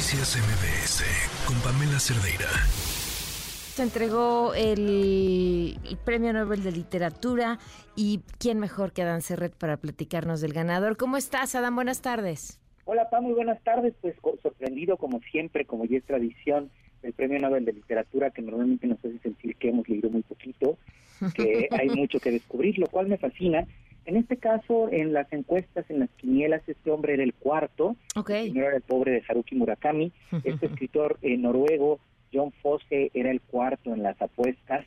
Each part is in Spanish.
Noticias MBS con Pamela Cerdeira. Se entregó el, Premio Nobel de Literatura y quién mejor que Adán Serret para platicarnos del ganador. ¿Cómo estás, Adán? Buenas tardes. Hola, Pam, muy buenas tardes. Pues sorprendido como siempre, como ya es tradición, el Premio Nobel de Literatura que normalmente nos hace sentir que hemos leído muy poquito, que hay mucho que descubrir, lo cual me fascina. En este caso, en las encuestas, en las quinielas, este hombre era el cuarto, okay. el era el pobre de Haruki Murakami, este escritor eh, noruego, John Fosse, era el cuarto en las apuestas,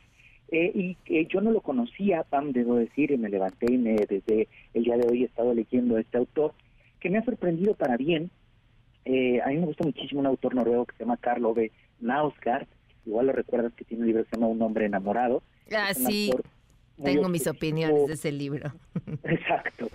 eh, y eh, yo no lo conocía, Pam, debo decir, y me levanté y me, desde el día de hoy he estado leyendo a este autor, que me ha sorprendido para bien. a mí me gusta muchísimo un autor noruego que se llama Karl Ove Nausgaard, igual lo recuerdas que tiene un libro que se llama Un hombre enamorado. Ah, sí. Tengo mis opiniones de ese libro. Exacto,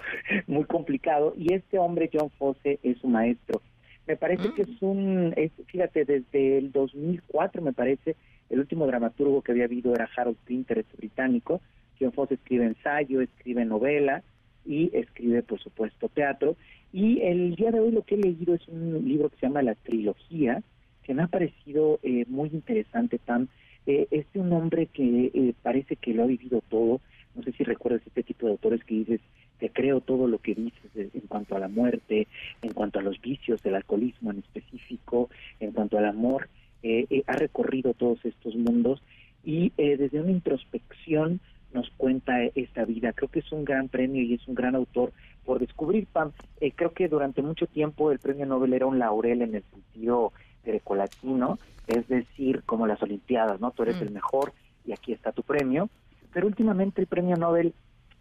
muy complicado. Y este hombre, John Fosse, es un maestro. Me parece que es un, es, fíjate, desde el 2004 me parece, el último dramaturgo que había habido era Harold Pinter, este británico. John Fosse escribe ensayo, escribe novela y escribe, por supuesto, teatro. Y el día de hoy lo que he leído es un libro que se llama La Trilogía, que me ha parecido eh, muy interesante, Pam, eh, es un hombre que eh, parece que lo ha vivido todo. No sé si recuerdas este tipo de autores que dices, te creo todo lo que dices en cuanto a la muerte, en cuanto a los vicios del alcoholismo en específico, en cuanto al amor. Eh, eh ha recorrido todos estos mundos y desde una introspección nos cuenta esta vida. Creo que es un gran premio y es un gran autor por descubrir, Pam. creo que durante mucho tiempo el premio Nobel era un laurel en el sentido grecolatino, es decir, como las Olimpiadas, ¿no? Tú eres el mm. mejor y aquí está tu premio. Pero últimamente el premio Nobel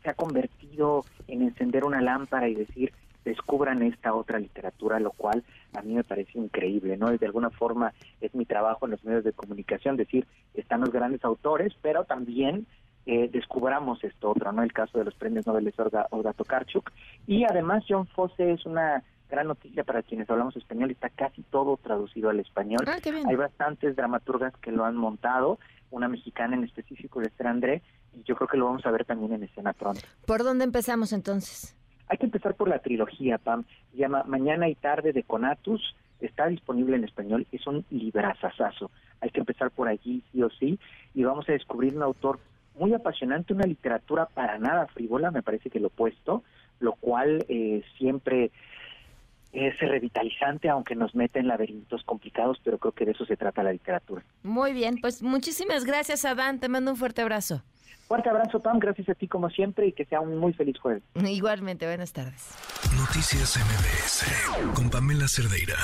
se ha convertido en encender una lámpara y decir, descubran esta otra literatura, lo cual a mí me parece increíble, ¿no? De alguna forma es mi trabajo en los medios de comunicación, decir, están los grandes autores, pero también eh, descubramos esto otro, ¿no? El caso de los premios Nobel de Olga Tokarczuk. Y además John Fosse es una gran noticia para quienes hablamos español, está casi todo traducido al español. Ah, Hay bastantes dramaturgas que lo han montado, una mexicana en específico, Esther André, y yo creo que lo vamos a ver también en escena pronto. ¿Por dónde empezamos entonces? Hay que empezar por la trilogía, Pam. Se llama Mañana y Tarde de Conatus. Está disponible en español. Es un librazazazo. Hay que empezar por allí, sí o sí. Y vamos a descubrir un autor muy apasionante, una literatura para nada frívola, me parece que lo opuesto, lo cual eh, siempre es revitalizante, aunque nos mete en laberintos complicados, pero creo que de eso se trata la literatura. Muy bien, pues muchísimas gracias, Adán. Te mando un fuerte abrazo. Fuerte abrazo, Tom. Gracias a ti como siempre y que sea un muy feliz jueves. Igualmente, buenas tardes. Noticias MBS con Pamela Cerdeira.